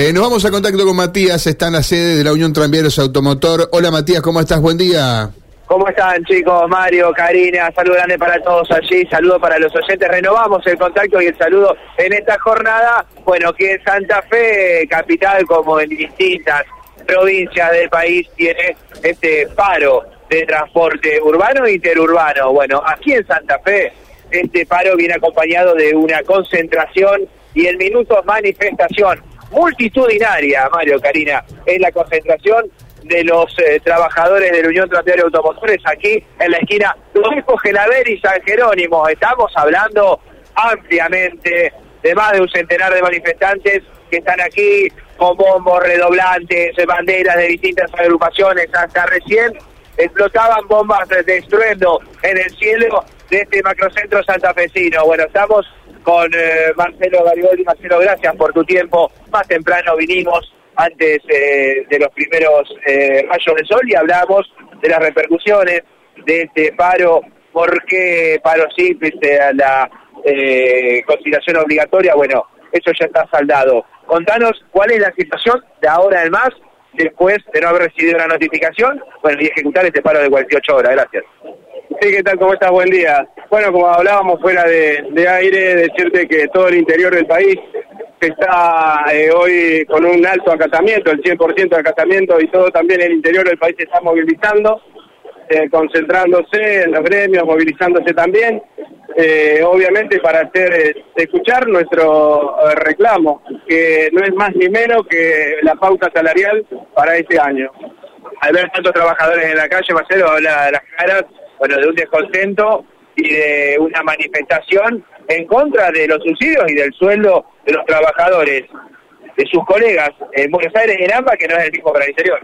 Eh, nos vamos a contacto con Matías, está en la sede de la Unión Tranviarios Automotor. Hola Matías, ¿cómo estás? Buen día. ¿Cómo están chicos? Mario, Karina, saludo grande para todos allí, saludo para los oyentes. Renovamos el contacto y el saludo en esta jornada. Bueno, que en Santa Fe, capital como en distintas provincias del país, tiene este paro de transporte urbano e interurbano. Bueno, aquí en Santa Fe, este paro viene acompañado de una concentración y en minutos manifestación multitudinaria, Mario Karina, es la concentración de los eh, trabajadores de la Unión Tranviaria Automotores aquí en la esquina Rodolfo Gelaber y San Jerónimo. Estamos hablando ampliamente de más de un centenar de manifestantes que están aquí con bombos redoblantes, banderas de distintas agrupaciones, hasta recién explotaban bombas de estruendo en el cielo de este macrocentro santafesino. Bueno, estamos con eh, Marcelo Garibaldi. Marcelo, gracias por tu tiempo. Más temprano vinimos antes eh, de los primeros eh, rayos de sol y hablamos de las repercusiones de este paro. ¿Por qué paro sí a la eh, conciliación obligatoria? Bueno, eso ya está saldado. Contanos cuál es la situación de ahora en más después de no haber recibido la notificación, bueno, y ejecutar este paro de 48 horas. Gracias. Sí, ¿qué tal? ¿Cómo estás? Buen día. Bueno, como hablábamos fuera de, aire, decirte que todo el interior del país está eh, hoy con un alto acatamiento, el 100% de acatamiento y todo también el interior del país está movilizando, eh, concentrándose en los gremios, movilizándose también, eh, obviamente para hacer escuchar nuestro reclamo, que no es más ni menos que la pauta salarial para este año. Al ver tantos trabajadores en la calle, Marcelo, habla de las caras bueno, de un descontento y de una manifestación en contra de los subsidios y del sueldo de los trabajadores, de sus colegas en Buenos Aires y en AMBA, que no es el mismo para el interior.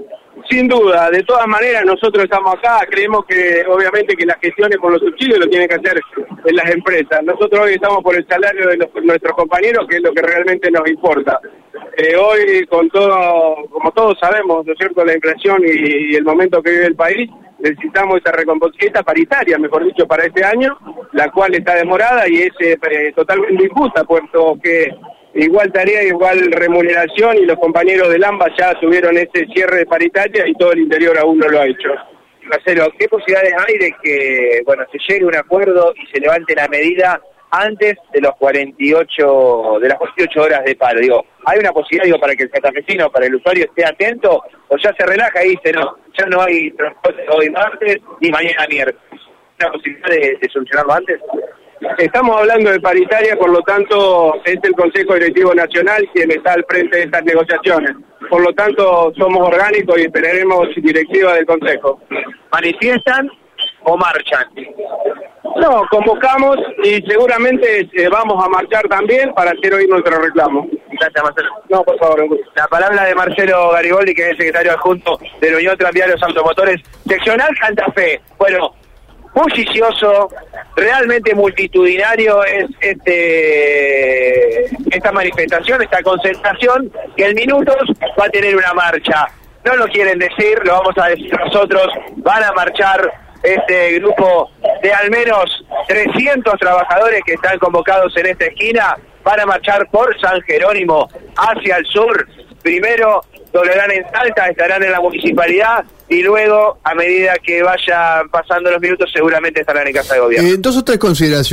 Sin duda, de todas maneras nosotros estamos acá, creemos que obviamente que las gestiones con los subsidios lo tienen que hacer en las empresas. Nosotros hoy estamos por el salario de nuestros compañeros, que es lo que realmente nos importa. Eh, hoy, con todo, como todos sabemos, ¿no cierto?, la inflación y el momento que vive el país, necesitamos esa recomposición paritaria, mejor dicho, para este año, la cual está demorada y es eh, totalmente injusta, puesto que igual tarea, igual remuneración y los compañeros del AMBA ya tuvieron ese cierre de paritaria y todo el interior aún no lo ha hecho. Marcelo, ¿qué posibilidades hay de que bueno se llegue a un acuerdo y se levante la medida antes de los 48 de las 48 horas de paro. Digo, ¿hay una posibilidad para que el catafesino, para el usuario esté atento o ya se relaja y dice, no, ya no hay transporte hoy martes ni mañana miércoles? ¿Una posibilidad de, solucionarlo antes? Estamos hablando de paritaria, por lo tanto es el Consejo Directivo Nacional quien está al frente de estas negociaciones. Por lo tanto somos orgánicos y esperaremos directiva del Consejo. ¿Manifiestan o marchan? No, convocamos y seguramente eh, vamos a marchar también para hacer hoy nuestro reclamo. Gracias, Marcelo. No, por favor. La palabra de Marcelo Gariboldi, que es el secretario adjunto de la Unión Tranviarios Automotores, seccional Santa Fe. Bueno, bullicioso, realmente multitudinario es este esta manifestación, esta concentración, que en minutos va a tener una marcha. No lo quieren decir, lo vamos a decir nosotros, van a marchar este grupo de al menos 300 trabajadores que están convocados en esta esquina van a marchar por San Jerónimo hacia el sur. Primero doblarán en Salta, estarán en la municipalidad y luego, a medida que vayan pasando los minutos, seguramente estarán en casa de gobierno. Eh, dos o tres consideraciones.